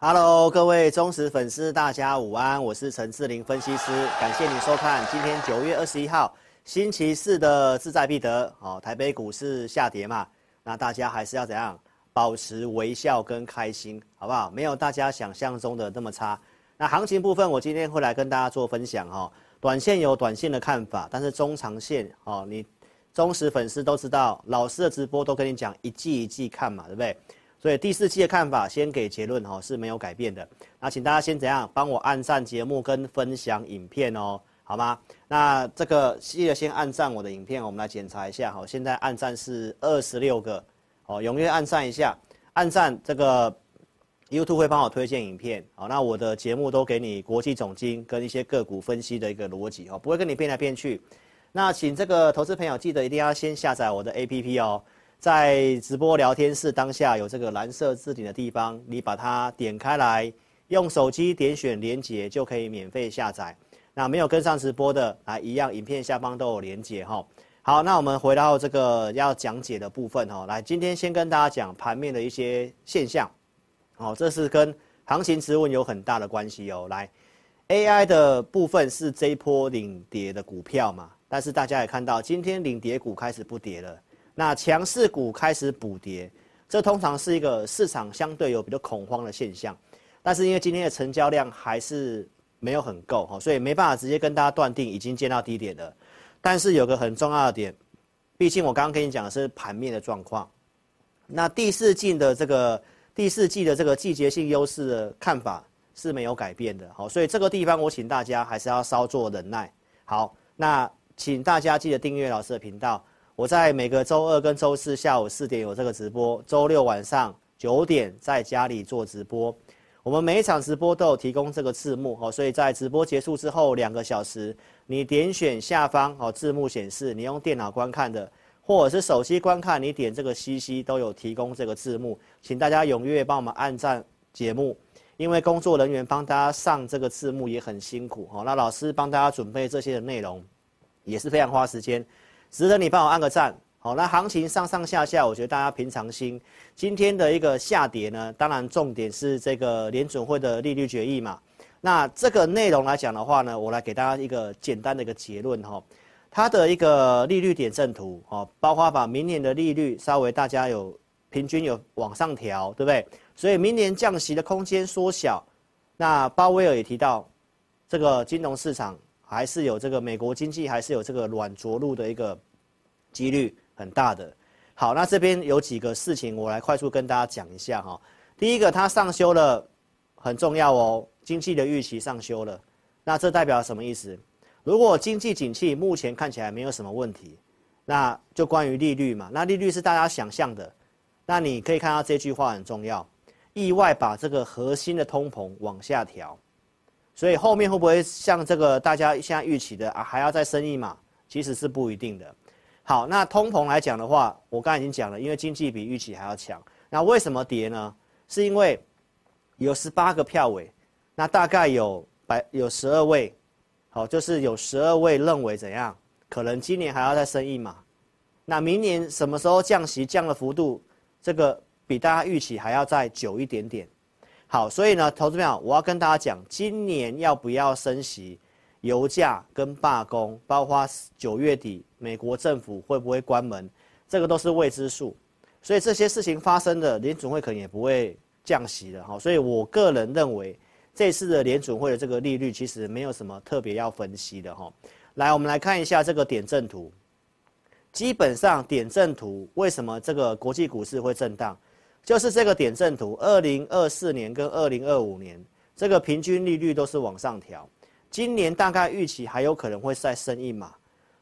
Hello，各位忠实粉丝，大家午安，我是陈志玲分析师，感谢你收看今天九月二十一号星期四的志在必得。哦，台北股市下跌嘛，那大家还是要怎样保持微笑跟开心，好不好？没有大家想象中的那么差。那行情部分，我今天会来跟大家做分享哈。短线有短线的看法，但是中长线哦，你忠实粉丝都知道，老师的直播都跟你讲一季一季看嘛，对不对？所以第四季的看法先给结论哦，是没有改变的。那请大家先怎样帮我按赞节目跟分享影片哦，好吗？那这个记得先按赞我的影片，我们来检查一下哈。现在按赞是二十六个哦，踊跃按赞一下，按赞这个 YouTube 会帮我推荐影片。好，那我的节目都给你国际总经跟一些个股分析的一个逻辑哦，不会跟你变来变去。那请这个投资朋友记得一定要先下载我的 APP 哦。在直播聊天室当下有这个蓝色置顶的地方，你把它点开来，用手机点选连接就可以免费下载。那没有跟上直播的，来一样，影片下方都有连接哈。好，那我们回到这个要讲解的部分哈。来，今天先跟大家讲盘面的一些现象，哦，这是跟行情质问有很大的关系哦。来，AI 的部分是这一波领跌的股票嘛，但是大家也看到，今天领跌股开始不跌了。那强势股开始补跌，这通常是一个市场相对有比较恐慌的现象，但是因为今天的成交量还是没有很够哈，所以没办法直接跟大家断定已经见到低点了。但是有个很重要的点，毕竟我刚刚跟你讲的是盘面的状况，那第四季的这个第四季的这个季节性优势的看法是没有改变的，好，所以这个地方我请大家还是要稍作忍耐。好，那请大家记得订阅老师的频道。我在每个周二跟周四下午四点有这个直播，周六晚上九点在家里做直播。我们每一场直播都有提供这个字幕哦，所以在直播结束之后两个小时，你点选下方哦，字幕显示，你用电脑观看的，或者是手机观看，你点这个 CC 都有提供这个字幕，请大家踊跃帮我们按赞节目，因为工作人员帮大家上这个字幕也很辛苦哦，那老师帮大家准备这些的内容也是非常花时间。值得你帮我按个赞，好，那行情上上下下，我觉得大家平常心。今天的一个下跌呢，当然重点是这个联准会的利率决议嘛。那这个内容来讲的话呢，我来给大家一个简单的一个结论哈。它的一个利率点阵图，哦，包括把明年的利率稍微大家有平均有往上调，对不对？所以明年降息的空间缩小。那鲍威尔也提到，这个金融市场。还是有这个美国经济还是有这个软着陆的一个几率很大的。好，那这边有几个事情，我来快速跟大家讲一下哈。第一个，它上修了，很重要哦，经济的预期上修了。那这代表什么意思？如果经济景气目前看起来没有什么问题，那就关于利率嘛。那利率是大家想象的，那你可以看到这句话很重要，意外把这个核心的通膨往下调。所以后面会不会像这个大家现在预期的啊，还要再升一码？其实是不一定的。好，那通膨来讲的话，我刚才已经讲了，因为经济比预期还要强。那为什么跌呢？是因为有十八个票委，那大概有百有十二位，好，就是有十二位认为怎样？可能今年还要再升一码。那明年什么时候降息？降的幅度，这个比大家预期还要再久一点点。好，所以呢，投资朋友，我要跟大家讲，今年要不要升息，油价跟罢工，包括九月底美国政府会不会关门，这个都是未知数。所以这些事情发生的，联准会可能也不会降息的哈。所以我个人认为，这次的联准会的这个利率其实没有什么特别要分析的哈。来，我们来看一下这个点阵图，基本上点阵图为什么这个国际股市会震荡？就是这个点阵图，二零二四年跟二零二五年这个平均利率都是往上调，今年大概预期还有可能会再升一码，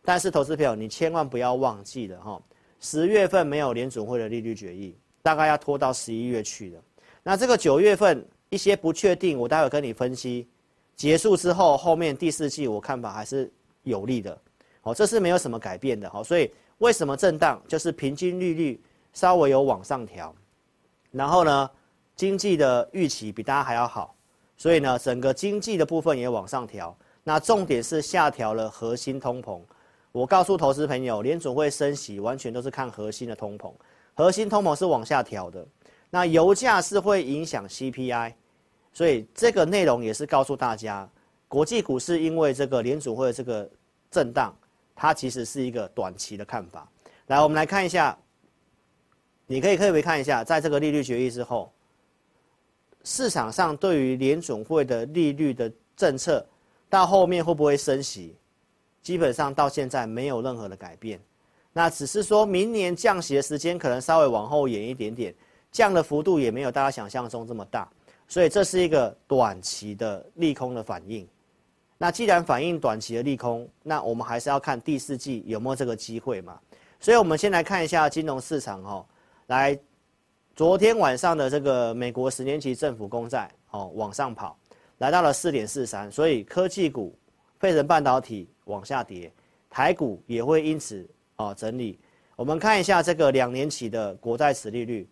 但是投资朋友你千万不要忘记了哈，十月份没有联准会的利率决议，大概要拖到十一月去了。那这个九月份一些不确定，我待会跟你分析，结束之后后面第四季我看法还是有利的，哦，这是没有什么改变的哈，所以为什么震荡？就是平均利率稍微有往上调。然后呢，经济的预期比大家还要好，所以呢，整个经济的部分也往上调。那重点是下调了核心通膨。我告诉投资朋友，联准会升息完全都是看核心的通膨，核心通膨是往下调的。那油价是会影响 CPI，所以这个内容也是告诉大家，国际股市因为这个联准会的这个震荡，它其实是一个短期的看法。来，我们来看一下。你可以特别看一下，在这个利率决议之后，市场上对于联总会的利率的政策，到后面会不会升息，基本上到现在没有任何的改变。那只是说明年降息的时间可能稍微往后延一点点，降的幅度也没有大家想象中这么大，所以这是一个短期的利空的反应。那既然反映短期的利空，那我们还是要看第四季有没有这个机会嘛。所以我们先来看一下金融市场哦。来，昨天晚上的这个美国十年期政府公债哦往上跑，来到了四点四三，所以科技股、费城半导体往下跌，台股也会因此哦整理。我们看一下这个两年期的国债殖利率，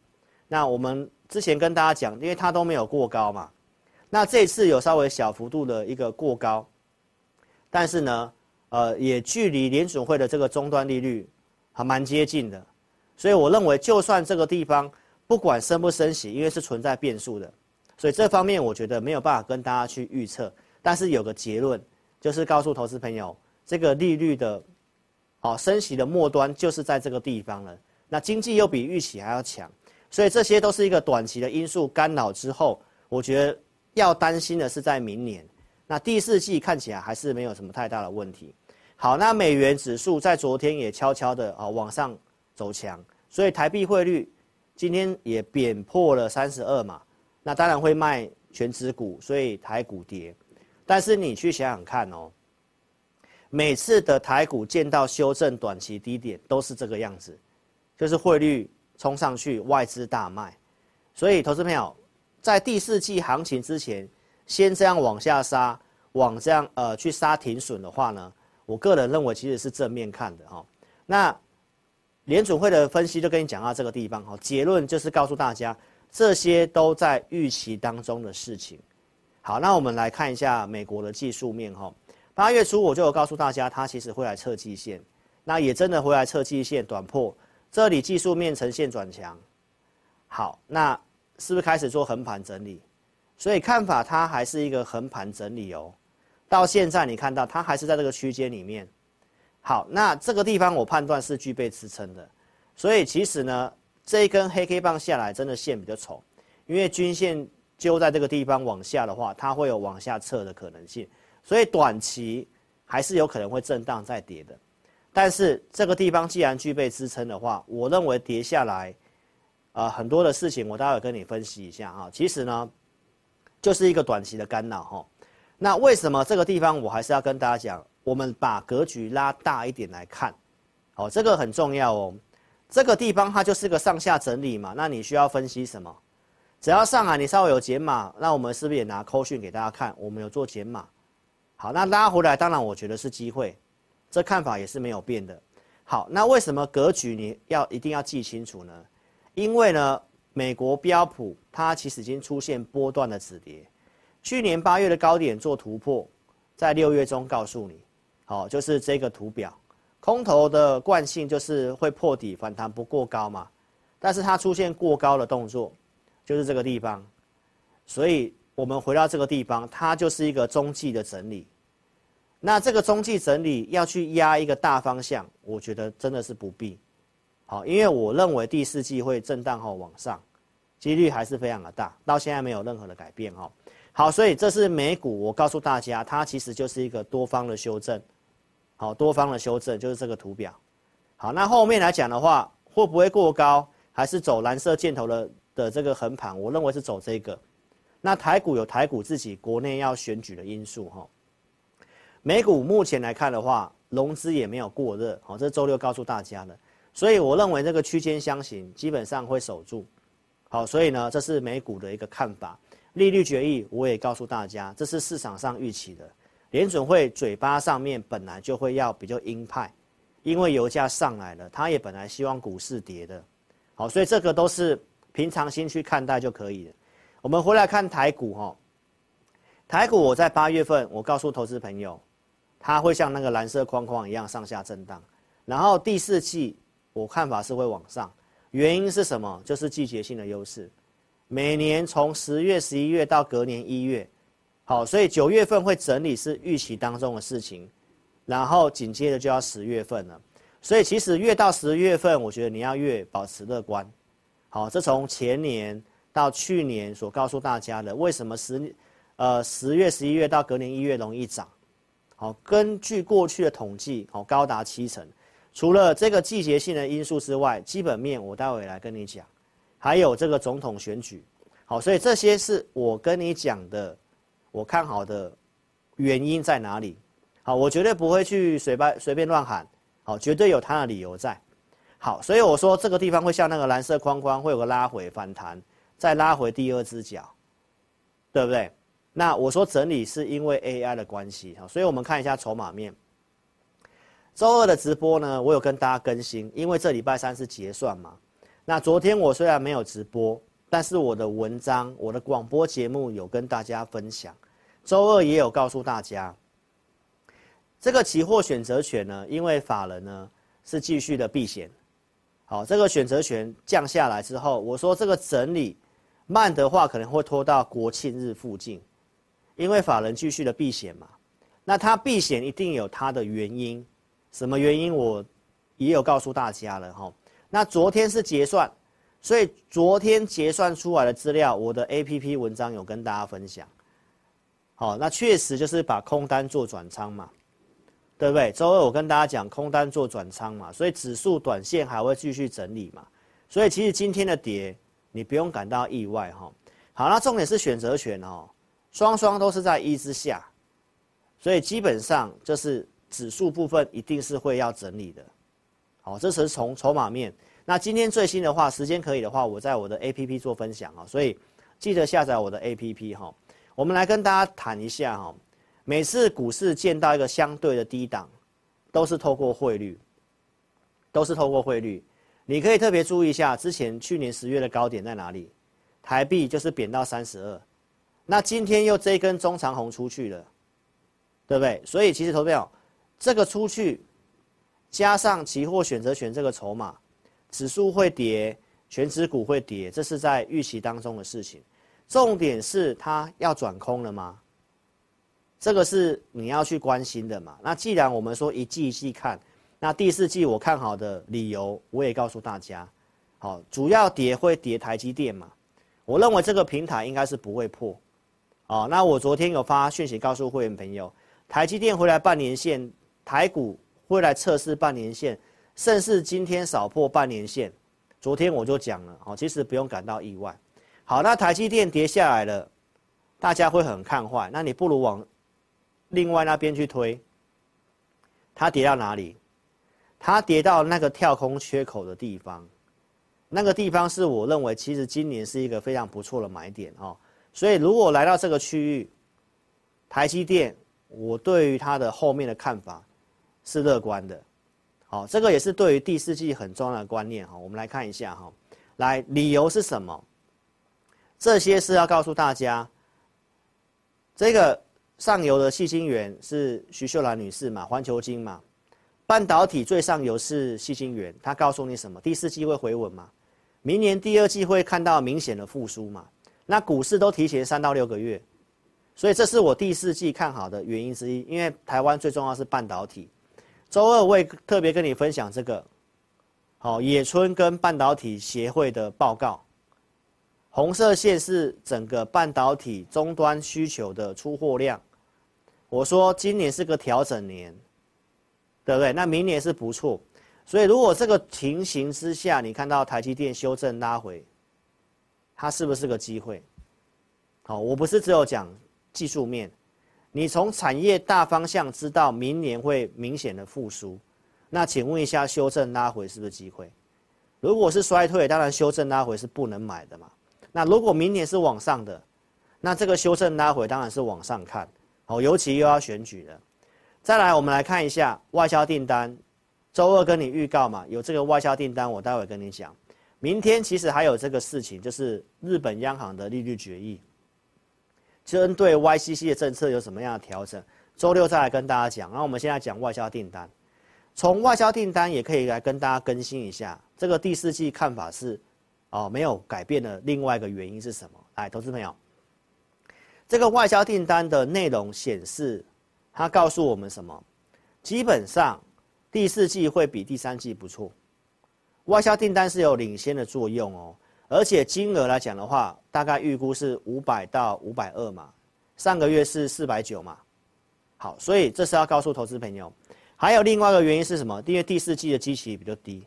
那我们之前跟大家讲，因为它都没有过高嘛，那这次有稍微小幅度的一个过高，但是呢，呃，也距离联准会的这个终端利率还蛮接近的。所以我认为，就算这个地方不管升不升息，因为是存在变数的，所以这方面我觉得没有办法跟大家去预测。但是有个结论，就是告诉投资朋友，这个利率的，哦，升息的末端就是在这个地方了。那经济又比预期还要强，所以这些都是一个短期的因素干扰之后，我觉得要担心的是在明年。那第四季看起来还是没有什么太大的问题。好，那美元指数在昨天也悄悄的啊往上。走强，所以台币汇率今天也贬破了三十二嘛，那当然会卖全指股，所以台股跌。但是你去想想看哦，每次的台股见到修正短期低点都是这个样子，就是汇率冲上去，外资大卖。所以投资朋友在第四季行情之前，先这样往下杀，往这样呃去杀停损的话呢，我个人认为其实是正面看的哈。那联准会的分析就跟你讲到这个地方，哈，结论就是告诉大家，这些都在预期当中的事情。好，那我们来看一下美国的技术面，哈，八月初我就有告诉大家，它其实会来测季线，那也真的会来测季线短破，这里技术面呈现转强。好，那是不是开始做横盘整理？所以看法它还是一个横盘整理哦。到现在你看到它还是在这个区间里面。好，那这个地方我判断是具备支撑的，所以其实呢，这一根黑 K 棒下来真的线比较丑，因为均线揪在这个地方往下的话，它会有往下撤的可能性，所以短期还是有可能会震荡再跌的。但是这个地方既然具备支撑的话，我认为跌下来，呃，很多的事情我待会跟你分析一下啊。其实呢，就是一个短期的干扰哈。那为什么这个地方我还是要跟大家讲？我们把格局拉大一点来看，哦，这个很重要哦。这个地方它就是个上下整理嘛，那你需要分析什么？只要上海你稍微有减码，那我们是不是也拿扣讯给大家看？我们有做减码。好，那拉回来，当然我觉得是机会，这看法也是没有变的。好，那为什么格局你要一定要记清楚呢？因为呢，美国标普它其实已经出现波段的止跌，去年八月的高点做突破，在六月中告诉你。好，就是这个图表，空头的惯性就是会破底反弹不过高嘛，但是它出现过高的动作，就是这个地方，所以我们回到这个地方，它就是一个中继的整理。那这个中继整理要去压一个大方向，我觉得真的是不必。好，因为我认为第四季会震荡后往上，几率还是非常的大，到现在没有任何的改变哈。好，所以这是美股，我告诉大家，它其实就是一个多方的修正。好，多方的修正就是这个图表。好，那后面来讲的话，会不会过高，还是走蓝色箭头的的这个横盘？我认为是走这个。那台股有台股自己国内要选举的因素哈。美股目前来看的话，融资也没有过热，好，这周六告诉大家的。所以我认为这个区间箱型基本上会守住。好，所以呢，这是美股的一个看法。利率决议我也告诉大家，这是市场上预期的。联准会嘴巴上面本来就会要比较鹰派，因为油价上来了，他也本来希望股市跌的。好，所以这个都是平常心去看待就可以了。我们回来看台股哈，台股我在八月份我告诉投资朋友，它会像那个蓝色框框一样上下震荡，然后第四季我看法是会往上，原因是什么？就是季节性的优势，每年从十月、十一月到隔年一月。好，所以九月份会整理是预期当中的事情，然后紧接着就要十月份了，所以其实越到十月份，我觉得你要越保持乐观。好，这从前年到去年所告诉大家的，为什么十呃十月、十一月到隔年一月容易涨？好，根据过去的统计，好高达七成。除了这个季节性的因素之外，基本面我待会来跟你讲，还有这个总统选举。好，所以这些是我跟你讲的。我看好的原因在哪里？好，我绝对不会去随便随便乱喊，好，绝对有它的理由在。好，所以我说这个地方会像那个蓝色框框，会有个拉回反弹，再拉回第二只脚，对不对？那我说整理是因为 AI 的关系，好，所以我们看一下筹码面。周二的直播呢，我有跟大家更新，因为这礼拜三是结算嘛。那昨天我虽然没有直播，但是我的文章、我的广播节目有跟大家分享。周二也有告诉大家，这个期货选择权呢，因为法人呢是继续的避险，好，这个选择权降下来之后，我说这个整理慢的话，可能会拖到国庆日附近，因为法人继续的避险嘛，那他避险一定有他的原因，什么原因我也有告诉大家了哈。那昨天是结算，所以昨天结算出来的资料，我的 APP 文章有跟大家分享。好，那确实就是把空单做转仓嘛，对不对？周二我跟大家讲空单做转仓嘛，所以指数短线还会继续整理嘛，所以其实今天的跌你不用感到意外哈。好，那重点是选择权哦，双双都是在一之下，所以基本上就是指数部分一定是会要整理的。好，这是从筹码面。那今天最新的话，时间可以的话，我在我的 APP 做分享啊，所以记得下载我的 APP 哈。我们来跟大家谈一下哈，每次股市见到一个相对的低档，都是透过汇率，都是透过汇率。你可以特别注意一下，之前去年十月的高点在哪里？台币就是贬到三十二，那今天又这一根中长红出去了，对不对？所以其实投票这个出去，加上期货选择权这个筹码，指数会跌，全指股会跌，这是在预期当中的事情。重点是它要转空了吗？这个是你要去关心的嘛。那既然我们说一季一季看，那第四季我看好的理由我也告诉大家。好，主要跌会跌台积电嘛。我认为这个平台应该是不会破。哦，那我昨天有发讯息告诉会员朋友，台积电回来半年线，台股会来测试半年线，甚至今天少破半年线。昨天我就讲了，哦，其实不用感到意外。好，那台积电跌下来了，大家会很看坏。那你不如往另外那边去推。它跌到哪里？它跌到那个跳空缺口的地方，那个地方是我认为其实今年是一个非常不错的买点哦。所以如果来到这个区域，台积电，我对于它的后面的看法是乐观的。好，这个也是对于第四季很重要的观念哈。我们来看一下哈，来理由是什么？这些是要告诉大家，这个上游的矽晶圆是徐秀兰女士嘛，环球晶嘛，半导体最上游是矽晶圆，她告诉你什么？第四季会回稳嘛？明年第二季会看到明显的复苏嘛？那股市都提前三到六个月，所以这是我第四季看好的原因之一。因为台湾最重要是半导体，周二我会特别跟你分享这个，好，野村跟半导体协会的报告。红色线是整个半导体终端需求的出货量。我说今年是个调整年，对不对？那明年是不错。所以如果这个情形之下，你看到台积电修正拉回，它是不是个机会？好，我不是只有讲技术面，你从产业大方向知道明年会明显的复苏，那请问一下，修正拉回是不是机会？如果是衰退，当然修正拉回是不能买的嘛。那如果明年是往上的，那这个修正拉回当然是往上看。好，尤其又要选举了。再来，我们来看一下外销订单。周二跟你预告嘛，有这个外销订单，我待会跟你讲。明天其实还有这个事情，就是日本央行的利率决议，针对 YCC 的政策有什么样的调整？周六再来跟大家讲。然后我们现在讲外销订单，从外销订单也可以来跟大家更新一下，这个第四季看法是，哦，没有改变的。另外一个原因是什么？来，投资朋友，这个外销订单的内容显示。它告诉我们什么？基本上第四季会比第三季不错，外销订单是有领先的作用哦。而且金额来讲的话，大概预估是五百到五百二嘛，上个月是四百九嘛。好，所以这是要告诉投资朋友。还有另外一个原因是什么？因为第四季的基期比较低，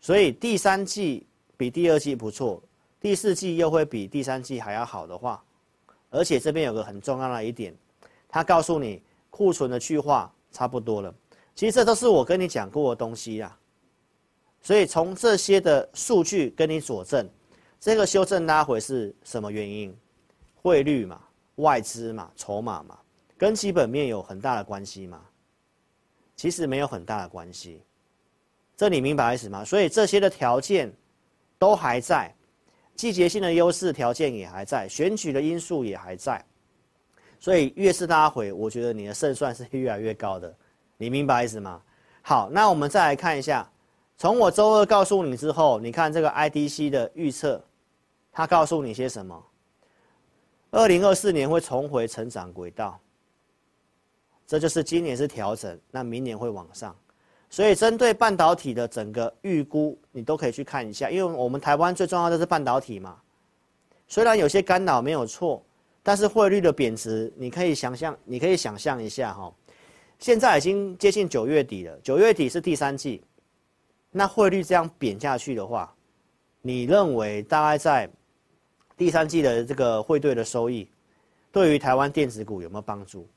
所以第三季比第二季不错，第四季又会比第三季还要好的话，而且这边有个很重要的一点。他告诉你库存的去化差不多了，其实这都是我跟你讲过的东西呀。所以从这些的数据跟你佐证，这个修正拉回是什么原因？汇率嘛，外资嘛，筹码嘛，跟基本面有很大的关系吗？其实没有很大的关系，这你明白意思吗？所以这些的条件都还在，季节性的优势条件也还在，选举的因素也还在。所以越是拉回，我觉得你的胜算是越来越高的，你明白意思吗？好，那我们再来看一下，从我周二告诉你之后，你看这个 IDC 的预测，它告诉你些什么？二零二四年会重回成长轨道，这就是今年是调整，那明年会往上。所以针对半导体的整个预估，你都可以去看一下，因为我们台湾最重要的是半导体嘛，虽然有些干扰没有错。但是汇率的贬值，你可以想象，你可以想象一下哈，现在已经接近九月底了，九月底是第三季，那汇率这样贬下去的话，你认为大概在第三季的这个汇兑的收益，对于台湾电子股有没有帮助？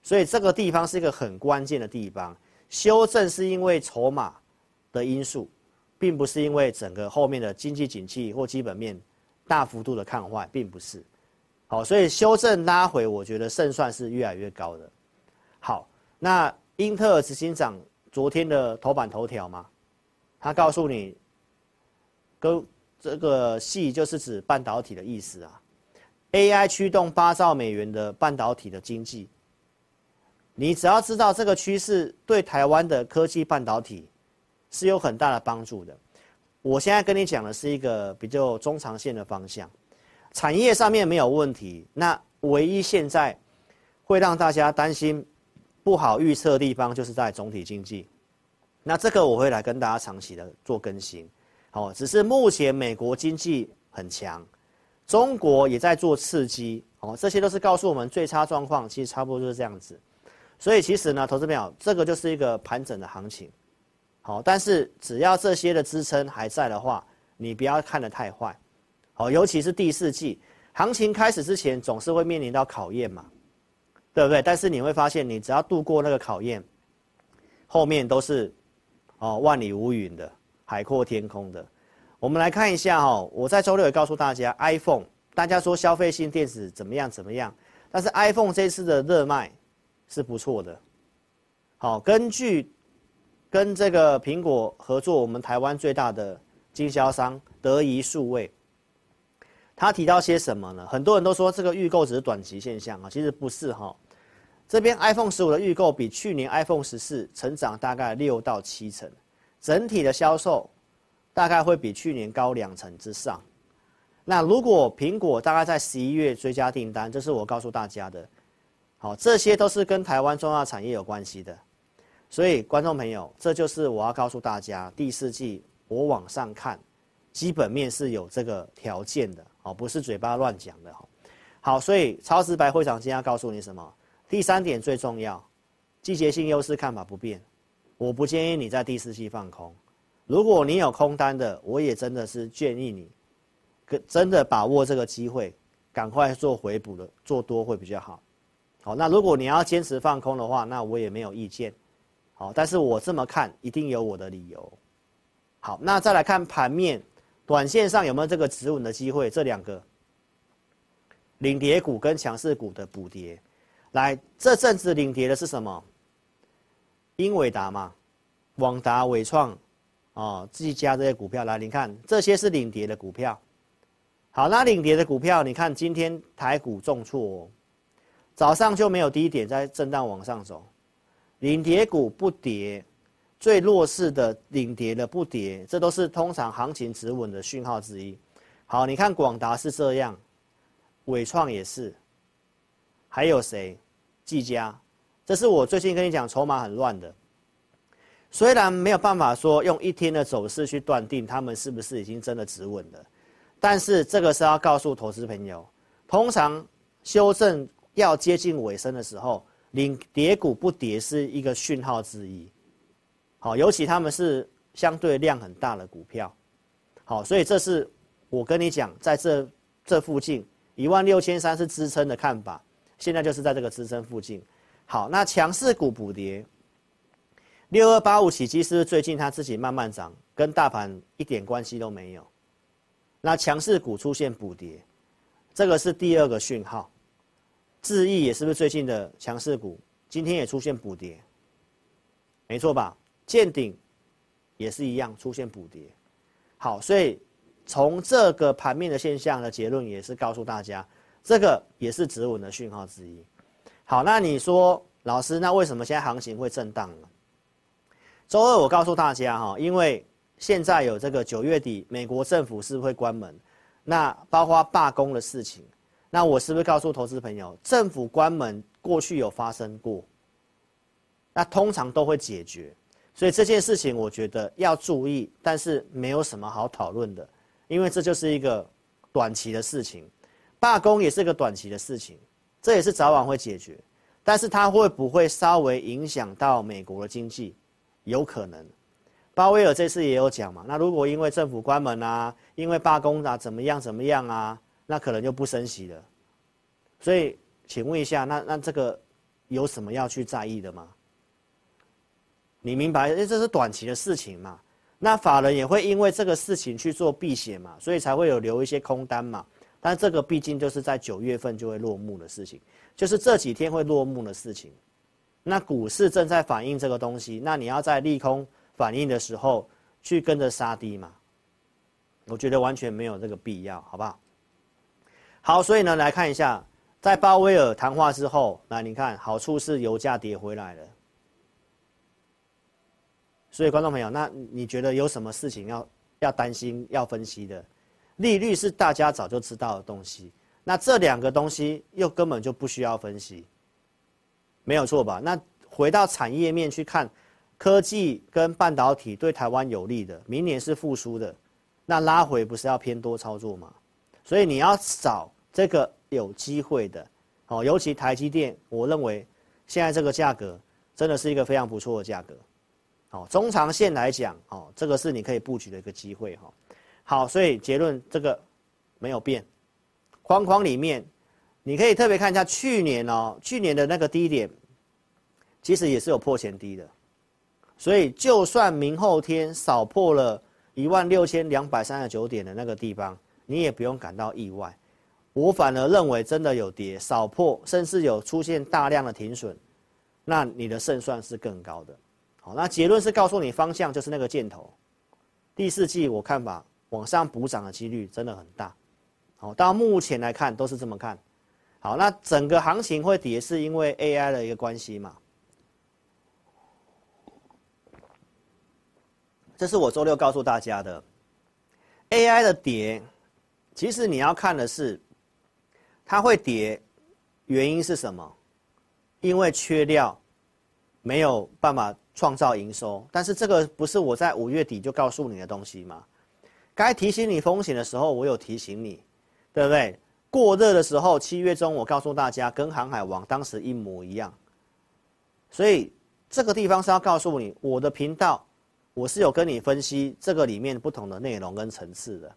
所以这个地方是一个很关键的地方，修正是因为筹码的因素，并不是因为整个后面的经济景气或基本面大幅度的看坏，并不是。好，所以修正拉回，我觉得胜算是越来越高的。好，那英特尔执行长昨天的头版头条嘛，他告诉你，跟这个系就是指半导体的意思啊。AI 驱动八兆美元的半导体的经济，你只要知道这个趋势对台湾的科技半导体是有很大的帮助的。我现在跟你讲的是一个比较中长线的方向。产业上面没有问题，那唯一现在会让大家担心不好预测的地方，就是在总体经济。那这个我会来跟大家长期的做更新。好，只是目前美国经济很强，中国也在做刺激，哦，这些都是告诉我们最差状况其实差不多就是这样子。所以其实呢，投资朋友，这个就是一个盘整的行情。好，但是只要这些的支撑还在的话，你不要看得太坏。好，尤其是第四季行情开始之前，总是会面临到考验嘛，对不对？但是你会发现，你只要度过那个考验，后面都是哦万里无云的，海阔天空的。我们来看一下哦，我在周六也告诉大家，iPhone，大家说消费性电子怎么样怎么样，但是 iPhone 这次的热卖是不错的。好，根据跟这个苹果合作，我们台湾最大的经销商德仪数位。他提到些什么呢？很多人都说这个预购只是短期现象啊，其实不是哈。这边 iPhone 十五的预购比去年 iPhone 十四成长大概六到七成，整体的销售大概会比去年高两成之上。那如果苹果大概在十一月追加订单，这是我告诉大家的。好，这些都是跟台湾重要产业有关系的。所以观众朋友，这就是我要告诉大家，第四季我往上看，基本面是有这个条件的。哦，不是嘴巴乱讲的哈。好，所以超直白会长今天要告诉你什么？第三点最重要，季节性优势看法不变，我不建议你在第四季放空。如果你有空单的，我也真的是建议你，真的把握这个机会，赶快做回补的，做多会比较好。好，那如果你要坚持放空的话，那我也没有意见。好，但是我这么看，一定有我的理由。好，那再来看盘面，短线上有没有这个止稳的机会？这两个领跌股跟强势股的补跌，来，这阵子领跌的是什么？英伟达嘛，广达、伟创，哦，技嘉这些股票，来，你看这些是领跌的股票。好，那领跌的股票，你看今天台股重挫，早上就没有低点，在震荡往上走。领跌股不跌，最弱势的领跌的不跌，这都是通常行情止稳的讯号之一。好，你看广达是这样，伟创也是，还有谁？技嘉。这是我最近跟你讲，筹码很乱的。虽然没有办法说用一天的走势去断定他们是不是已经真的止稳了，但是这个是要告诉投资朋友，通常修正要接近尾声的时候，领跌股不跌是一个讯号之一。好，尤其他们是相对量很大的股票。好，所以这是我跟你讲，在这这附近一万六千三是支撑的看法，现在就是在这个支撑附近。好，那强势股补跌，六二八五起基是最近它自己慢慢涨，跟大盘一点关系都没有。那强势股出现补跌，这个是第二个讯号。智易也是不是最近的强势股？今天也出现补跌，没错吧？见顶也是一样出现补跌。好，所以从这个盘面的现象的结论也是告诉大家，这个也是止稳的讯号之一。好，那你说老师，那为什么现在行情会震荡呢？周二我告诉大家哈，因为现在有这个九月底美国政府是会关门，那包括罢工的事情，那我是不是告诉投资朋友，政府关门过去有发生过，那通常都会解决，所以这件事情我觉得要注意，但是没有什么好讨论的，因为这就是一个短期的事情，罢工也是个短期的事情。这也是早晚会解决，但是它会不会稍微影响到美国的经济？有可能。鲍威尔这次也有讲嘛，那如果因为政府关门啊，因为罢工啊，怎么样怎么样啊，那可能就不升息了。所以，请问一下，那那这个有什么要去在意的吗？你明白？因为这是短期的事情嘛。那法人也会因为这个事情去做避险嘛，所以才会有留一些空单嘛。但这个毕竟就是在九月份就会落幕的事情，就是这几天会落幕的事情。那股市正在反映这个东西，那你要在利空反应的时候去跟着杀低嘛？我觉得完全没有这个必要，好不好？好，所以呢，来看一下，在鲍威尔谈话之后，来你看，好处是油价跌回来了。所以观众朋友，那你觉得有什么事情要要担心、要分析的？利率是大家早就知道的东西，那这两个东西又根本就不需要分析，没有错吧？那回到产业面去看，科技跟半导体对台湾有利的，明年是复苏的，那拉回不是要偏多操作吗？所以你要找这个有机会的，哦，尤其台积电，我认为现在这个价格真的是一个非常不错的价格，哦，中长线来讲，哦，这个是你可以布局的一个机会，哈。好，所以结论这个没有变，框框里面，你可以特别看一下去年哦，去年的那个低点，其实也是有破前低的，所以就算明后天扫破了一万六千两百三十九点的那个地方，你也不用感到意外，我反而认为真的有跌扫破，甚至有出现大量的停损，那你的胜算是更高的。好，那结论是告诉你方向就是那个箭头，第四季我看法。往上补涨的几率真的很大，好，到目前来看都是这么看，好，那整个行情会跌是因为 AI 的一个关系嘛？这是我周六告诉大家的，AI 的跌，其实你要看的是，它会跌，原因是什么？因为缺料，没有办法创造营收，但是这个不是我在五月底就告诉你的东西吗？该提醒你风险的时候，我有提醒你，对不对？过热的时候，七月中我告诉大家，跟航海王当时一模一样。所以这个地方是要告诉你，我的频道我是有跟你分析这个里面不同的内容跟层次的。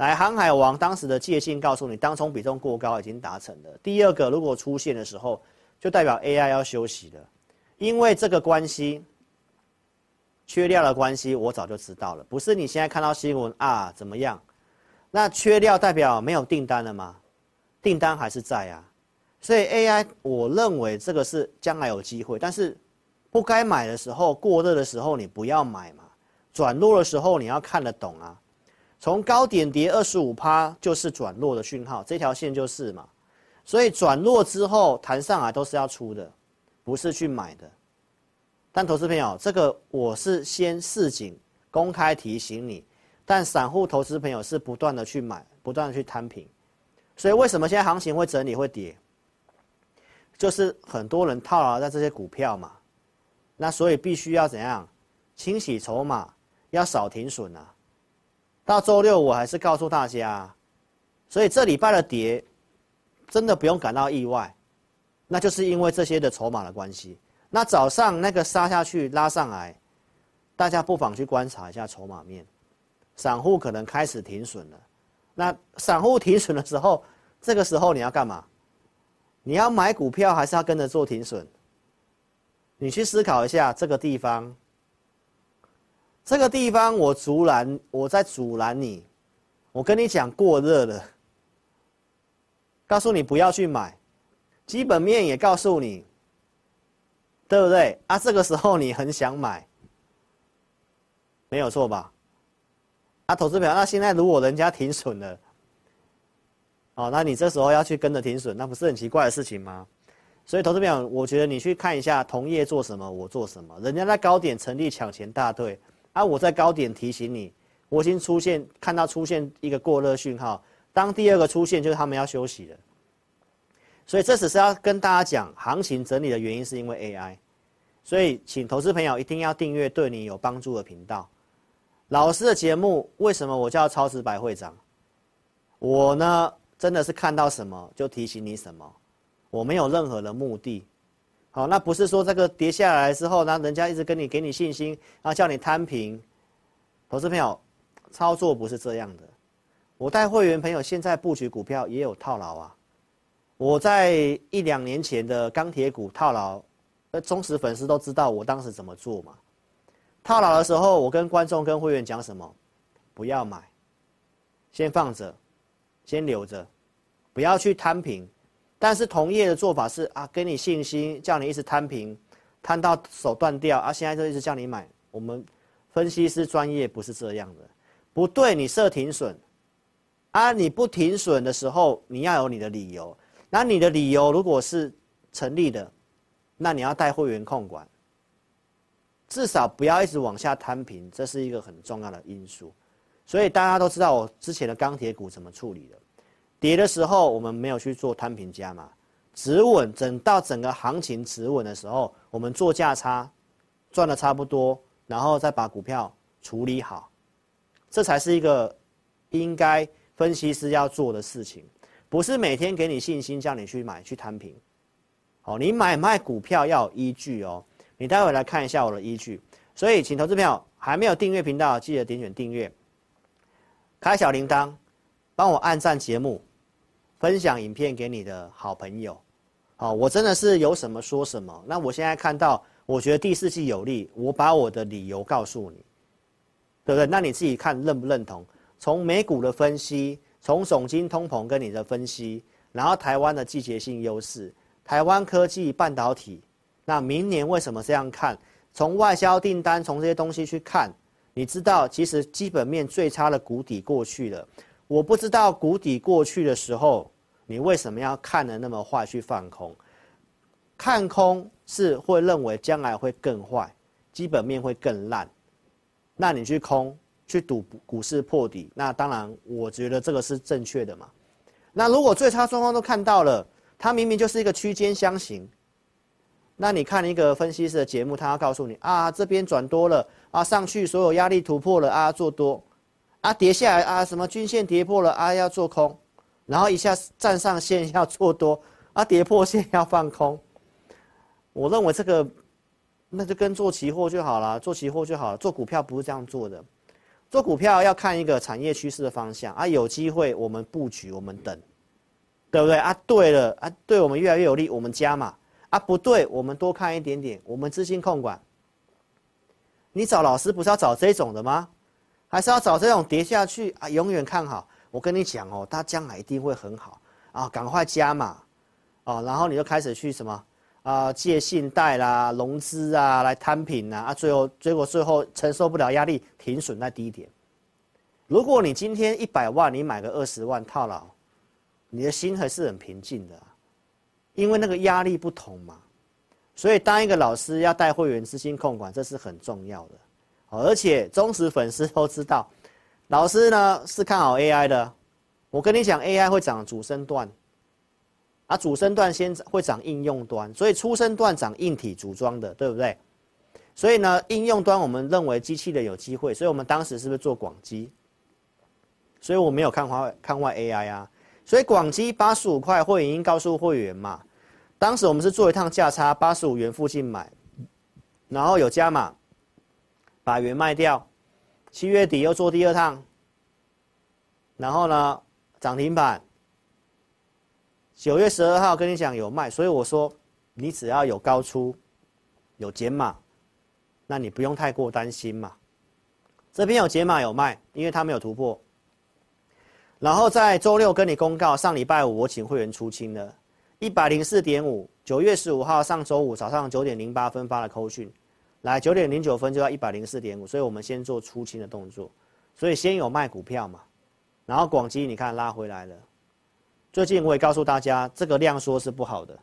来，航海王当时的借镜告诉你，当冲比重过高已经达成了。第二个，如果出现的时候，就代表 AI 要休息了，因为这个关系。缺料的关系，我早就知道了。不是你现在看到新闻啊，怎么样？那缺料代表没有订单了吗？订单还是在啊。所以 AI，我认为这个是将来有机会，但是不该买的时候，过热的时候，你不要买嘛。转弱的时候，你要看得懂啊。从高点跌二十五趴，就是转弱的讯号，这条线就是嘛。所以转弱之后弹上来都是要出的，不是去买的。但投资朋友，这个我是先示警，公开提醒你。但散户投资朋友是不断的去买，不断的去摊平。所以为什么现在行情会整理会跌？就是很多人套牢在这些股票嘛。那所以必须要怎样清洗筹码，要少停损啊。到周六我还是告诉大家，所以这礼拜的跌，真的不用感到意外，那就是因为这些的筹码的关系。那早上那个杀下去拉上来，大家不妨去观察一下筹码面，散户可能开始停损了。那散户停损的时候，这个时候你要干嘛？你要买股票还是要跟着做停损？你去思考一下这个地方。这个地方我阻拦，我在阻拦你。我跟你讲过热了，告诉你不要去买，基本面也告诉你。对不对啊？这个时候你很想买，没有错吧？啊，投资表，那现在如果人家停损了，哦，那你这时候要去跟着停损，那不是很奇怪的事情吗？所以，投资表，我觉得你去看一下同业做什么，我做什么。人家在高点成立抢钱大队，啊，我在高点提醒你，我已经出现看到出现一个过热讯号，当第二个出现，就是他们要休息了。所以这只是要跟大家讲，行情整理的原因是因为 AI，所以请投资朋友一定要订阅对你有帮助的频道。老师的节目为什么我叫超直白会长？我呢真的是看到什么就提醒你什么，我没有任何的目的。好，那不是说这个跌下来之后，那人家一直跟你给你信心，然后叫你摊平。投资朋友，操作不是这样的。我带会员朋友现在布局股票也有套牢啊。我在一两年前的钢铁股套牢，呃，忠实粉丝都知道我当时怎么做嘛。套牢的时候，我跟观众、跟会员讲什么？不要买，先放着，先留着，不要去摊平。但是同业的做法是啊，给你信心，叫你一直摊平，摊到手断掉啊。现在就一直叫你买。我们分析师专业不是这样的，不对，你设停损啊，你不停损的时候，你要有你的理由。那你的理由如果是成立的，那你要带会员控管，至少不要一直往下摊平，这是一个很重要的因素。所以大家都知道我之前的钢铁股怎么处理的，跌的时候我们没有去做摊平加码，止稳，等到整个行情止稳的时候，我们做价差，赚的差不多，然后再把股票处理好，这才是一个应该分析师要做的事情。不是每天给你信心叫你去买去摊平，好，你买卖股票要有依据哦。你待会来看一下我的依据。所以，请投资朋友还没有订阅频道，记得点选订阅，开小铃铛，帮我按赞节目，分享影片给你的好朋友。好，我真的是有什么说什么。那我现在看到，我觉得第四季有利，我把我的理由告诉你，对不对？那你自己看认不认同？从美股的分析。从总金通膨跟你的分析，然后台湾的季节性优势，台湾科技半导体，那明年为什么这样看？从外销订单，从这些东西去看，你知道其实基本面最差的谷底过去了。我不知道谷底过去的时候，你为什么要看的那么坏去放空？看空是会认为将来会更坏，基本面会更烂，那你去空。去赌股市破底，那当然，我觉得这个是正确的嘛。那如果最差状况都看到了，它明明就是一个区间箱型，那你看一个分析师的节目，他要告诉你啊，这边转多了啊，上去所有压力突破了啊，做多啊，跌下来啊，什么均线跌破了啊，要做空，然后一下站上线要做多啊，跌破线要放空。我认为这个那就跟做期货就好了，做期货就好了，做股票不是这样做的。做股票要看一个产业趋势的方向啊，有机会我们布局，我们等，对不对啊？对了啊，对我们越来越有利，我们加码啊，不对，我们多看一点点，我们资金控管。你找老师不是要找这种的吗？还是要找这种跌下去啊，永远看好？我跟你讲哦，它将来一定会很好啊，赶快加码哦，然后你就开始去什么啊，借信贷啦、融资啊，来摊平啊，啊，最后结果最后承受不了压力，停损在低点。如果你今天一百万，你买个二十万套牢，你的心还是很平静的，因为那个压力不同嘛。所以当一个老师要带会员资金控管，这是很重要的。而且忠实粉丝都知道，老师呢是看好 AI 的。我跟你讲，AI 会涨主升段，啊，主升段先会涨应用端，所以初升段涨硬体组装的，对不对？所以呢，应用端我们认为机器的有机会，所以我们当时是不是做广基？所以我没有看坏看坏 AI 啊。所以广基八十五块，会员已经告诉会员嘛，当时我们是做一趟价差，八十五元附近买，然后有加码，把元卖掉，七月底又做第二趟，然后呢？涨停板，九月十二号跟你讲有卖，所以我说你只要有高出，有减码，那你不用太过担心嘛。这边有解码有卖，因为它没有突破。然后在周六跟你公告，上礼拜五我请会员出清了，一百零四点五，九月十五号上周五早上九点零八分发的扣讯，来九点零九分就要一百零四点五，所以我们先做出清的动作，所以先有卖股票嘛。然后广基你看拉回来了，最近我也告诉大家，这个量缩是不好的，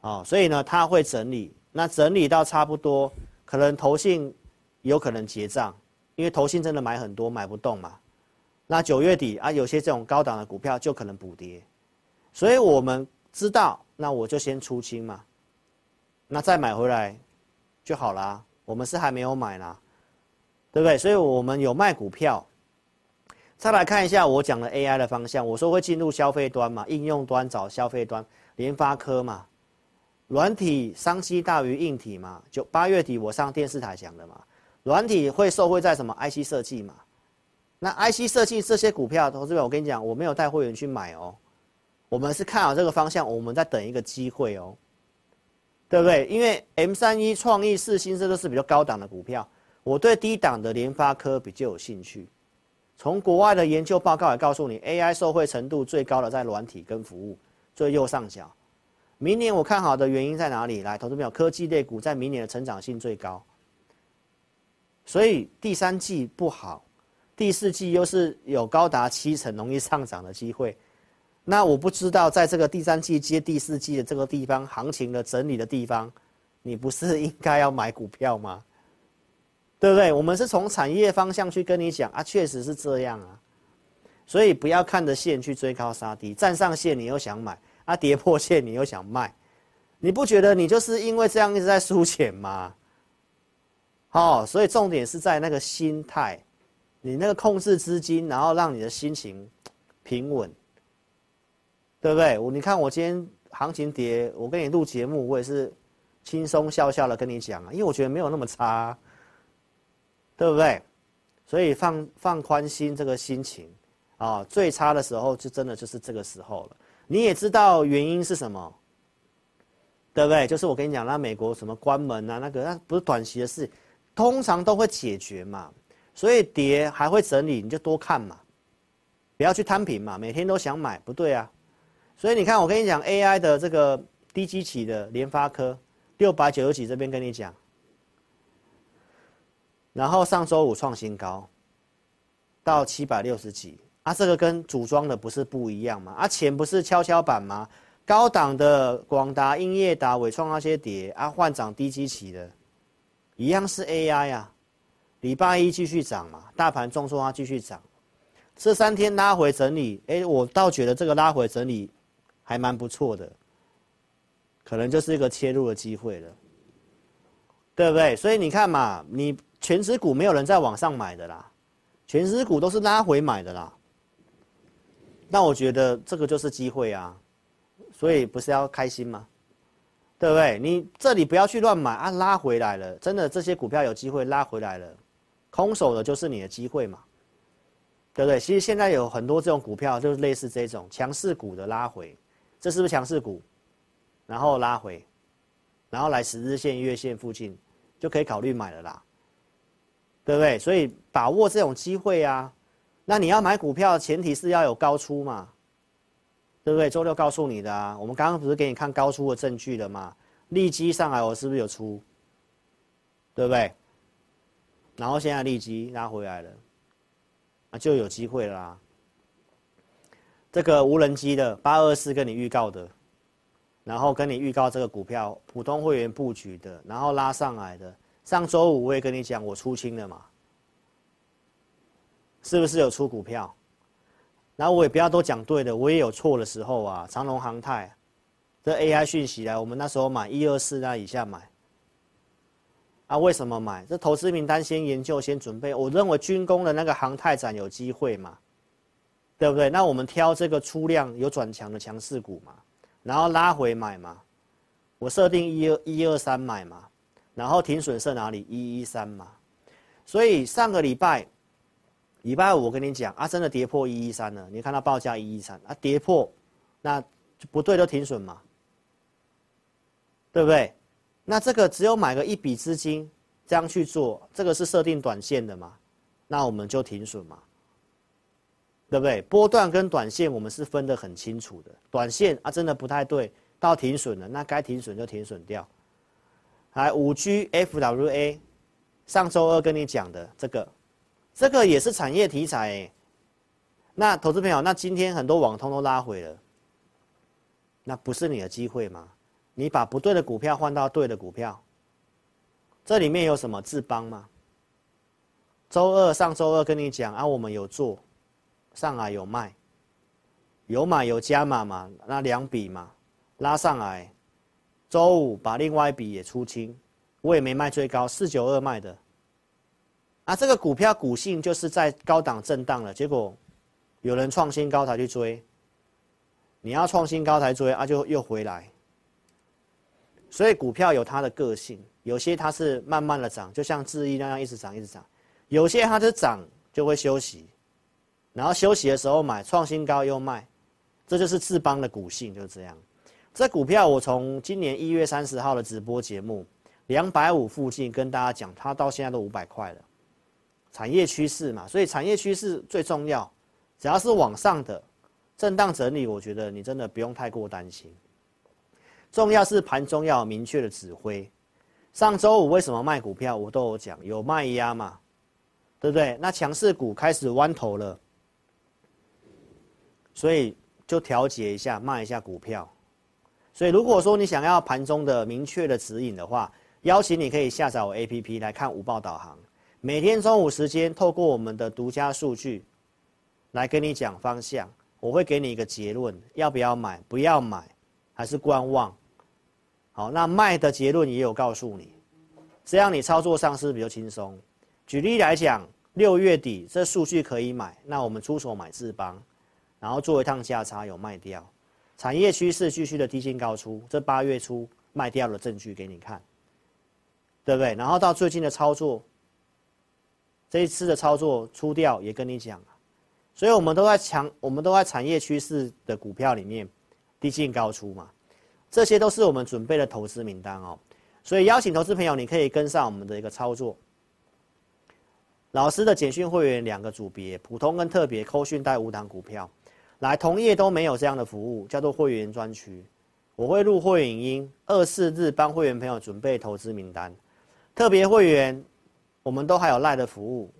哦，所以呢，它会整理，那整理到差不多，可能投信有可能结账，因为投信真的买很多买不动嘛，那九月底啊，有些这种高档的股票就可能补跌，所以我们知道，那我就先出清嘛，那再买回来就好啦，我们是还没有买啦，对不对？所以我们有卖股票。再来看一下我讲的 AI 的方向，我说会进入消费端嘛，应用端找消费端，联发科嘛，软体商机大于硬体嘛，就八月底我上电视台讲的嘛，软体会受惠在什么 IC 设计嘛，那 IC 设计这些股票，投资者我跟你讲，我没有带会员去买哦，我们是看好这个方向，我们在等一个机会哦，对不对？因为 M 三一创意世芯这都是比较高档的股票，我对低档的联发科比较有兴趣。从国外的研究报告也告诉你，AI 受惠程度最高的在软体跟服务，最右上角。明年我看好的原因在哪里？来，投资朋友，科技类股在明年的成长性最高。所以第三季不好，第四季又是有高达七成容易上涨的机会。那我不知道，在这个第三季接第四季的这个地方，行情的整理的地方，你不是应该要买股票吗？对不对？我们是从产业方向去跟你讲啊，确实是这样啊，所以不要看着线去追高杀低，站上线你又想买，啊跌破线你又想卖，你不觉得你就是因为这样一直在输钱吗？哦，所以重点是在那个心态，你那个控制资金，然后让你的心情平稳，对不对？我你看我今天行情跌，我跟你录节目，我也是轻松笑笑的跟你讲啊，因为我觉得没有那么差。对不对？所以放放宽心这个心情，啊，最差的时候就真的就是这个时候了。你也知道原因是什么，对不对？就是我跟你讲，那美国什么关门啊，那个那不是短期的事，通常都会解决嘛。所以跌还会整理，你就多看嘛，不要去摊平嘛。每天都想买，不对啊。所以你看，我跟你讲，AI 的这个低基期的联发科六百九十几，这边跟你讲。然后上周五创新高，到七百六十几啊，这个跟组装的不是不一样吗？啊，钱不是跷跷板吗？高档的广达、英业达、伟创那些跌啊，换涨低基期的，一样是 AI 啊。礼拜一继续涨嘛，大盘重挫它继续涨，这三天拉回整理，哎，我倒觉得这个拉回整理还蛮不错的，可能就是一个切入的机会了，对不对？所以你看嘛，你。全值股没有人在网上买的啦，全值股都是拉回买的啦。那我觉得这个就是机会啊，所以不是要开心吗？对不对？你这里不要去乱买啊，拉回来了，真的这些股票有机会拉回来了，空手的就是你的机会嘛，对不对？其实现在有很多这种股票，就是类似这种强势股的拉回，这是不是强势股？然后拉回，然后来十日线、月线附近，就可以考虑买了啦，对不对？所以把握这种机会啊，那你要买股票，前提是要有高出嘛。对不对？周六告诉你的啊，我们刚刚不是给你看高出的证据了吗？利基上来，我是不是有出？对不对？然后现在利基拉回来了，那就有机会了啦。这个无人机的八二四跟你预告的，然后跟你预告这个股票普通会员布局的，然后拉上来的。上周五我也跟你讲，我出清了嘛，是不是有出股票？然后我也不要都讲对的，我也有错的时候啊。长隆航太，这 AI 讯息来，我们那时候买一二四那以下买。啊，为什么买？这投资名单先研究，先准备。我认为军工的那个航太展有机会嘛，对不对？那我们挑这个出量有转强的强势股嘛，然后拉回买嘛。我设定一二一二三买嘛，然后停损设哪里？一一三嘛。所以上个礼拜。礼拜五我跟你讲啊，真的跌破一一三了。你看它报价一一三啊，跌破，那就不对，都停损嘛，对不对？那这个只有买个一笔资金这样去做，这个是设定短线的嘛，那我们就停损嘛，对不对？波段跟短线我们是分得很清楚的，短线啊真的不太对，到停损了，那该停损就停损掉。来，五 G FWA，上周二跟你讲的这个。这个也是产业题材，那投资朋友，那今天很多网通都拉回了，那不是你的机会吗？你把不对的股票换到对的股票，这里面有什么智邦吗？周二上周二跟你讲啊，我们有做，上来有卖，有买有加码嘛，那两笔嘛，拉上来，周五把另外一笔也出清，我也没卖最高，四九二卖的。啊，这个股票股性就是在高档震荡了，结果有人创新高才去追，你要创新高才追啊，就又回来。所以股票有它的个性，有些它是慢慢的涨，就像智易那样一直涨一直涨；有些它是涨就会休息，然后休息的时候买，创新高又卖，这就是智邦的股性，就是这样。这股票我从今年一月三十号的直播节目两百五附近跟大家讲，它到现在都五百块了。产业趋势嘛，所以产业趋势最重要。只要是往上的震荡整理，我觉得你真的不用太过担心。重要是盘中要有明确的指挥。上周五为什么卖股票，我都有讲，有卖压嘛，对不对？那强势股开始弯头了，所以就调节一下，卖一下股票。所以如果说你想要盘中的明确的指引的话，邀请你可以下载我 APP 来看午报导航。每天中午时间，透过我们的独家数据，来跟你讲方向。我会给你一个结论，要不要买？不要买，还是观望？好，那卖的结论也有告诉你，这样你操作上是比较轻松。举例来讲，六月底这数据可以买，那我们出手买智邦，然后做一趟价差有卖掉，产业趋势继续的低进高出，这八月初卖掉的证据给你看，对不对？然后到最近的操作。这一次的操作出掉也跟你讲，所以我们都在强，我们都在产业趋势的股票里面低进高出嘛，这些都是我们准备的投资名单哦。所以邀请投资朋友，你可以跟上我们的一个操作。老师的简讯会员两个组别，普通跟特别，扣讯带五档股票，来同业都没有这样的服务，叫做会员专区。我会录会员影音，二四日帮会员朋友准备投资名单，特别会员。我们都还有赖的服务，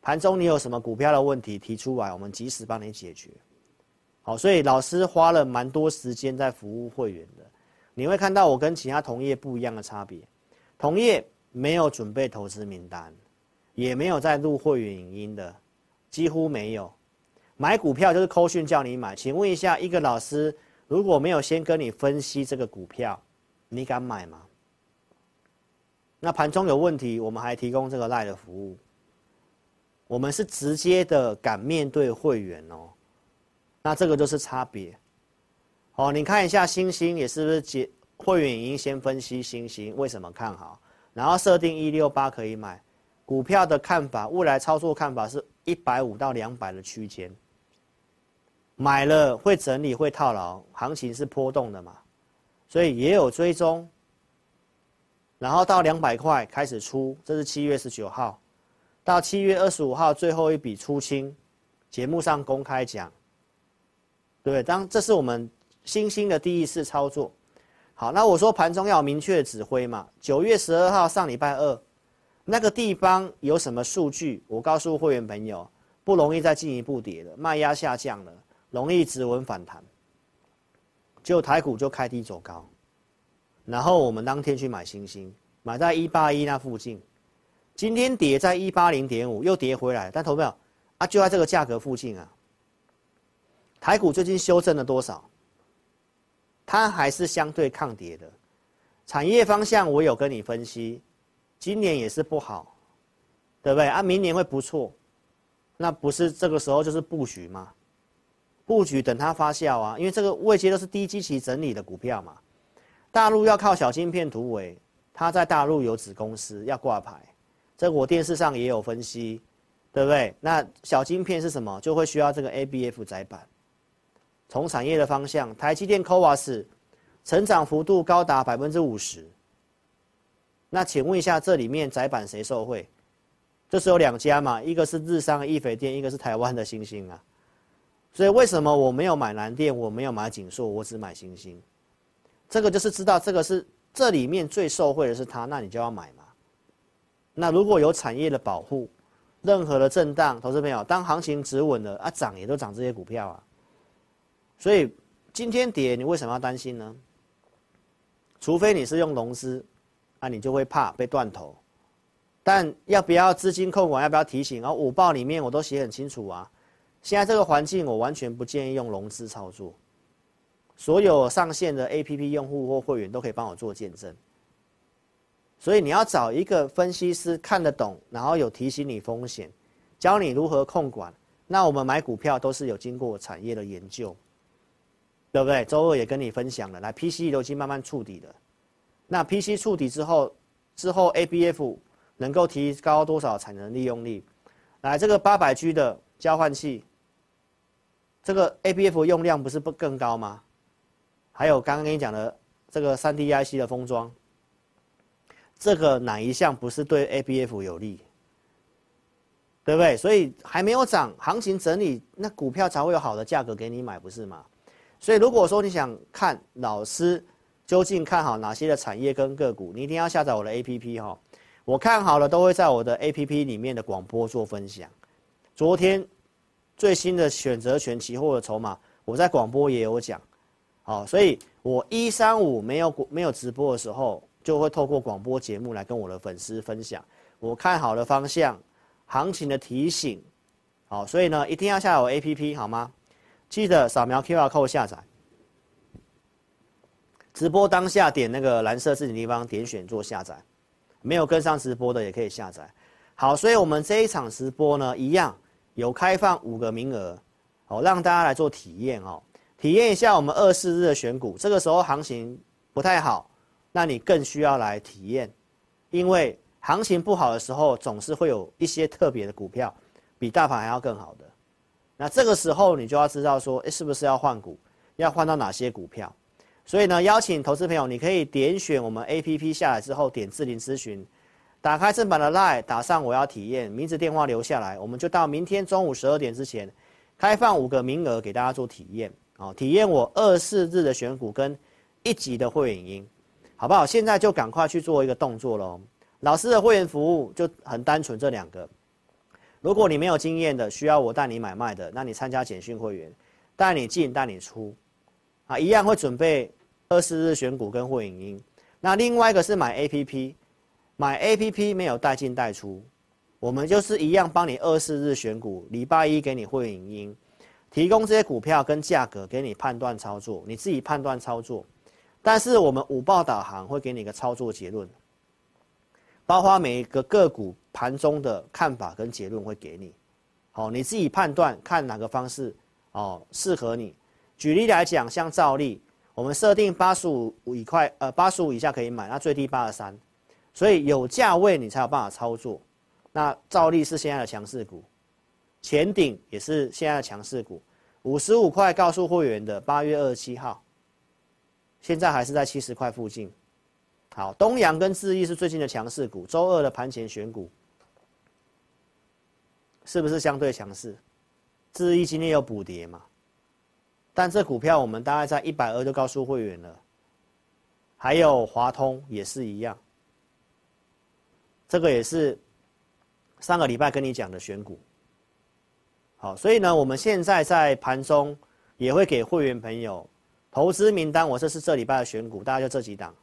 盘中你有什么股票的问题提出来，我们及时帮你解决。好，所以老师花了蛮多时间在服务会员的。你会看到我跟其他同业不一样的差别，同业没有准备投资名单，也没有在录会员影音的，几乎没有。买股票就是扣讯叫你买，请问一下，一个老师如果没有先跟你分析这个股票，你敢买吗？那盘中有问题，我们还提供这个赖的服务。我们是直接的敢面对会员哦，那这个就是差别。哦，你看一下星星也是不是结会员已经先分析星星为什么看好，然后设定一六八可以买股票的看法，未来操作看法是一百五到两百的区间。买了会整理会套牢，行情是波动的嘛，所以也有追踪。然后到两百块开始出，这是七月十九号，到七月二十五号最后一笔出清，节目上公开讲，对？当这是我们新兴的第一次操作。好，那我说盘中要明确指挥嘛。九月十二号上礼拜二，那个地方有什么数据？我告诉会员朋友，不容易再进一步跌了，卖压下降了。容易止稳反弹，就台股就开低走高，然后我们当天去买星星，买在一八一那附近，今天跌在一八零点五，又跌回来，但投票啊，就在这个价格附近啊。台股最近修正了多少？它还是相对抗跌的，产业方向我有跟你分析，今年也是不好，对不对啊？明年会不错，那不是这个时候就是布局吗？布局等它发酵啊，因为这个位阶都是低基期整理的股票嘛。大陆要靠小晶片突围，它在大陆有子公司要挂牌，这我电视上也有分析，对不对？那小晶片是什么？就会需要这个 ABF 载板。从产业的方向，台积电 CoWoS 成长幅度高达百分之五十。那请问一下，这里面窄板谁受惠？就是有两家嘛，一个是日商易斐电，一个是台湾的欣兴啊。所以为什么我没有买蓝电，我没有买景硕，我只买星星？这个就是知道这个是这里面最受惠的是它，那你就要买嘛。那如果有产业的保护，任何的震荡，投资朋友，当行情止稳了啊，涨也都涨这些股票啊。所以今天跌，你为什么要担心呢？除非你是用融资，啊，你就会怕被断头。但要不要资金控管？要不要提醒？然后午报里面我都写很清楚啊。现在这个环境，我完全不建议用融资操作。所有上线的 APP 用户或会员都可以帮我做见证。所以你要找一个分析师看得懂，然后有提醒你风险，教你如何控管。那我们买股票都是有经过产业的研究，对不对？周二也跟你分享了，来 PC 都已经慢慢触底了。那 PC 触底之后，之后 ABF 能够提高多少产能利用率？来这个八百 G 的交换器。这个 ABF 用量不是不更高吗？还有刚刚跟你讲的这个 3D IC 的封装，这个哪一项不是对 ABF 有利？对不对？所以还没有涨，行情整理，那股票才会有好的价格给你买，不是吗？所以如果说你想看老师究竟看好哪些的产业跟个股，你一定要下载我的 APP 哈。我看好了都会在我的 APP 里面的广播做分享。昨天。最新的选择权期货的筹码，我在广播也有讲，好，所以我一三五没有没有直播的时候，就会透过广播节目来跟我的粉丝分享我看好的方向、行情的提醒，好，所以呢，一定要下载 APP 好吗？记得扫描 QR code 下载，直播当下点那个蓝色字体地方点选做下载，没有跟上直播的也可以下载，好，所以我们这一场直播呢，一样。有开放五个名额，好，让大家来做体验哦，体验一下我们二四日的选股。这个时候行情不太好，那你更需要来体验，因为行情不好的时候，总是会有一些特别的股票比大盘还要更好的。那这个时候你就要知道说，诶，是不是要换股？要换到哪些股票？所以呢，邀请投资朋友，你可以点选我们 APP 下来之后，点智霖咨询。打开正版的 LINE，打上我要体验，名字电话留下来，我们就到明天中午十二点之前，开放五个名额给大家做体验，哦，体验我二四日的选股跟一级的会员音，好不好？现在就赶快去做一个动作喽。老师的会员服务就很单纯，这两个。如果你没有经验的，需要我带你买卖的，那你参加简讯会员，带你进带你出，啊，一样会准备二四日选股跟会员音。那另外一个是买 APP。买 A P P 没有带进带出，我们就是一样帮你二四日选股，礼拜一给你会影音，提供这些股票跟价格给你判断操作，你自己判断操作。但是我们五报导航会给你一个操作结论，包括每一个个股盘中的看法跟结论会给你，好，你自己判断看哪个方式哦适合你。举例来讲，像兆利，我们设定八十五以块，呃，八十五以下可以买，那最低八十三，所以有价位你才有办法操作。那兆利是现在的强势股，前顶也是现在的强势股，五十五块告诉会员的八月二十七号，现在还是在七十块附近。好，东阳跟智毅是最近的强势股，周二的盘前选股，是不是相对强势？智毅今天有补跌嘛？但这股票我们大概在一百二就告诉会员了，还有华通也是一样，这个也是上个礼拜跟你讲的选股。好，所以呢，我们现在在盘中也会给会员朋友投资名单，我这是这礼拜的选股，大概就这几档。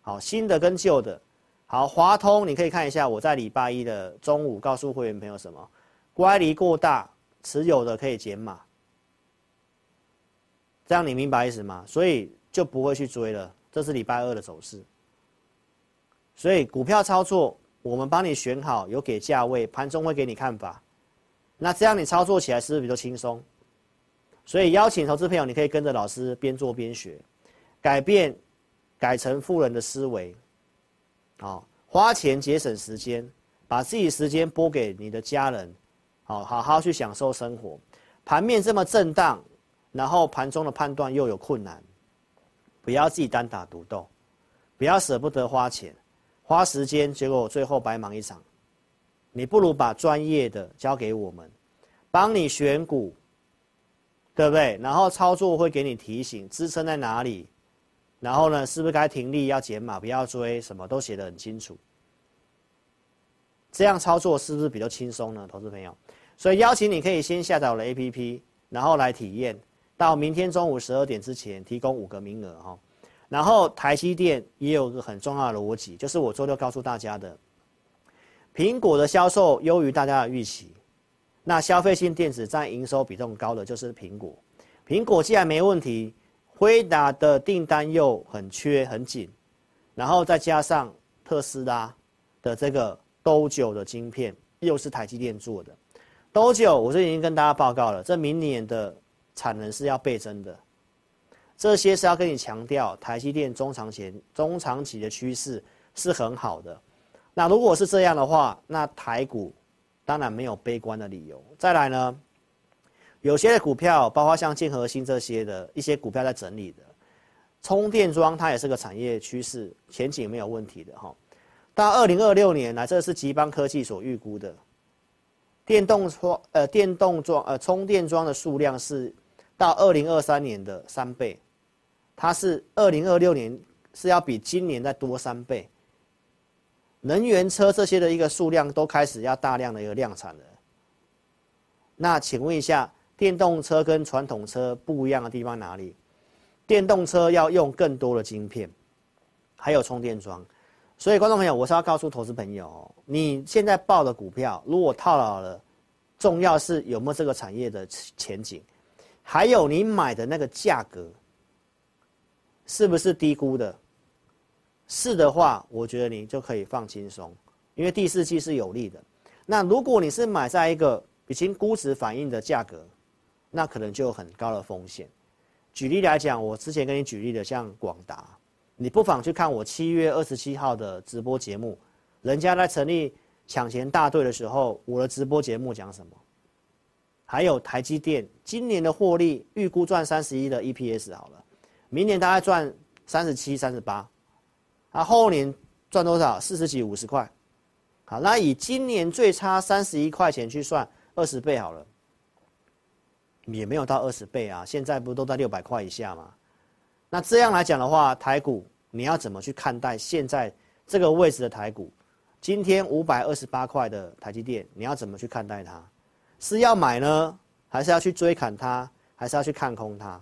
好，新的跟旧的，好，华通你可以看一下，我在礼拜一的中午告诉会员朋友什么，乖离过大，持有的可以减码。这样你明白意思吗？所以就不会去追了。这是礼拜二的走势。所以股票操作，我们帮你选好，有给价位，盘中会给你看法。那这样你操作起来是不是比较轻松？所以邀请投资朋友，你可以跟着老师边做边学，改变，改成富人的思维。好，花钱节省时间，把自己时间拨给你的家人，好，好好去享受生活。盘面这么震荡。然后盘中的判断又有困难，不要自己单打独斗，不要舍不得花钱、花时间，结果最后白忙一场。你不如把专业的交给我们，帮你选股，对不对？然后操作会给你提醒，支撑在哪里，然后呢，是不是该停利、要减码、不要追，什么都写得很清楚。这样操作是不是比较轻松呢，投资朋友？所以邀请你可以先下载我的 APP，然后来体验。到明天中午十二点之前提供五个名额哈，然后台积电也有个很重要的逻辑，就是我周六告诉大家的，苹果的销售优于大家的预期，那消费性电子占营收比重高的就是苹果，苹果既然没问题，辉达的订单又很缺很紧，然后再加上特斯拉的这个都九的晶片又是台积电做的。都九我是已经跟大家报告了，这明年的。产能是要倍增的，这些是要跟你强调，台积电中长前、中长期的趋势是很好的。那如果是这样的话，那台股当然没有悲观的理由。再来呢，有些的股票，包括像建和兴这些的一些股票在整理的，充电桩它也是个产业趋势，前景没有问题的哈。到二零二六年来，这是吉邦科技所预估的电动桩呃电动桩呃充电桩的数量是。到二零二三年的三倍，它是二零二六年是要比今年再多三倍。能源车这些的一个数量都开始要大量的一个量产了。那请问一下，电动车跟传统车不一样的地方哪里？电动车要用更多的晶片，还有充电桩。所以观众朋友，我是要告诉投资朋友，你现在报的股票如果套牢了，重要是有没有这个产业的前景。还有你买的那个价格，是不是低估的？是的话，我觉得你就可以放轻松，因为第四季是有利的。那如果你是买在一个已经估值反映的价格，那可能就有很高的风险。举例来讲，我之前跟你举例的像广达，你不妨去看我七月二十七号的直播节目，人家在成立抢钱大队的时候，我的直播节目讲什么？还有台积电今年的获利预估赚三十一的 EPS 好了，明年大概赚三十七、三十八，啊，后年赚多少？四十几、五十块。好，那以今年最差三十一块钱去算二十倍好了，也没有到二十倍啊，现在不都在六百块以下吗？那这样来讲的话，台股你要怎么去看待现在这个位置的台股？今天五百二十八块的台积电，你要怎么去看待它？是要买呢，还是要去追砍它，还是要去看空它？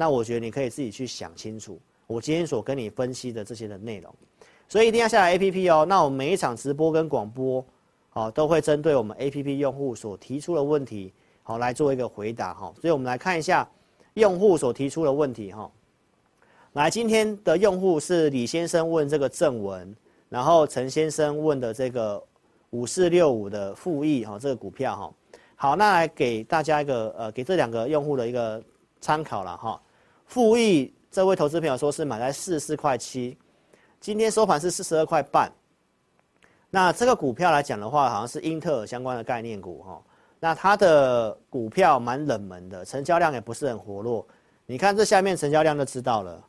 那我觉得你可以自己去想清楚。我今天所跟你分析的这些的内容，所以一定要下载 APP 哦。那我们每一场直播跟广播，好，都会针对我们 APP 用户所提出的问题，好，来做一个回答哈。所以我们来看一下用户所提出的问题哈。来，今天的用户是李先生问这个正文，然后陈先生问的这个五四六五的富益哈，这个股票哈。好，那来给大家一个呃，给这两个用户的一个参考了哈。富益这位投资朋友说是买在四十四块七，今天收盘是四十二块半。那这个股票来讲的话，好像是英特尔相关的概念股哈。那它的股票蛮冷门的，成交量也不是很活络。你看这下面成交量就知道了。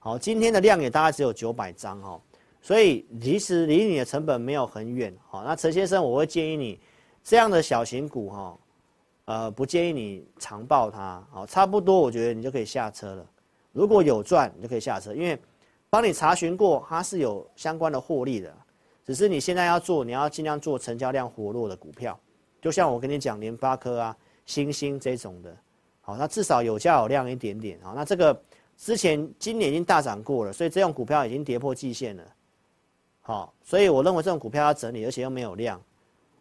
好，今天的量也大概只有九百张哈，所以其实离你的成本没有很远。好，那陈先生，我会建议你这样的小型股哈，呃，不建议你长抱它。好，差不多我觉得你就可以下车了。如果有赚，你就可以下车，因为帮你查询过，它是有相关的获利的。只是你现在要做，你要尽量做成交量活络的股票，就像我跟你讲联发科啊、欣兴这种的，好，那至少有价有量一点点，好，那这个之前今年已经大涨过了，所以这种股票已经跌破季线了，好，所以我认为这种股票要整理，而且又没有量，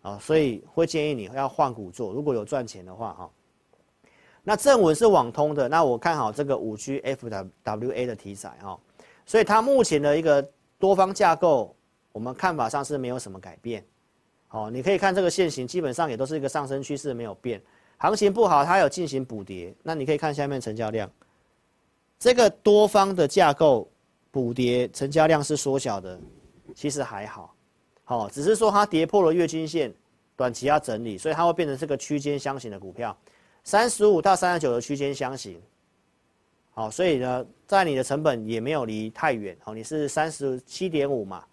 啊，所以会建议你要换股做，如果有赚钱的话，哈，那正文是网通的，那我看好这个五 G FWA 的题材，哈，所以它目前的一个多方架构。我们看法上是没有什么改变，好，你可以看这个线型，基本上也都是一个上升趋势没有变，行情不好，它有进行补跌。那你可以看下面成交量，这个多方的架构补跌，成交量是缩小的，其实还好，好，只是说它跌破了月均线，短期要整理，所以它会变成这个区间箱型的股票，三十五到三十九的区间箱型，好，所以呢，在你的成本也没有离太远，好，你是三十七点五嘛。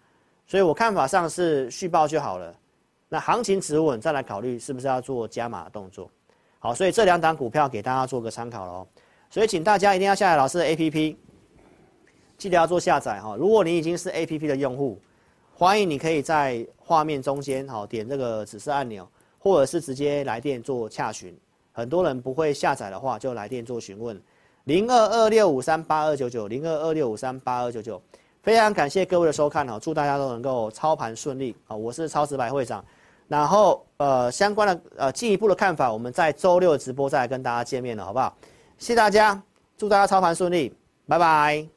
所以我看法上是续报就好了，那行情止稳再来考虑是不是要做加码的动作。好，所以这两档股票给大家做个参考喽。所以请大家一定要下载老师的 APP，记得要做下载哈。如果你已经是 APP 的用户，欢迎你可以在画面中间好点这个指示按钮，或者是直接来电做洽询。很多人不会下载的话，就来电做询问，零二二六五三八二九九零二二六五三八二九九。非常感谢各位的收看哦，祝大家都能够操盘顺利啊！我是超直白会长，然后呃相关的呃进一步的看法，我们在周六直播再来跟大家见面了，好不好？谢谢大家，祝大家操盘顺利，拜拜。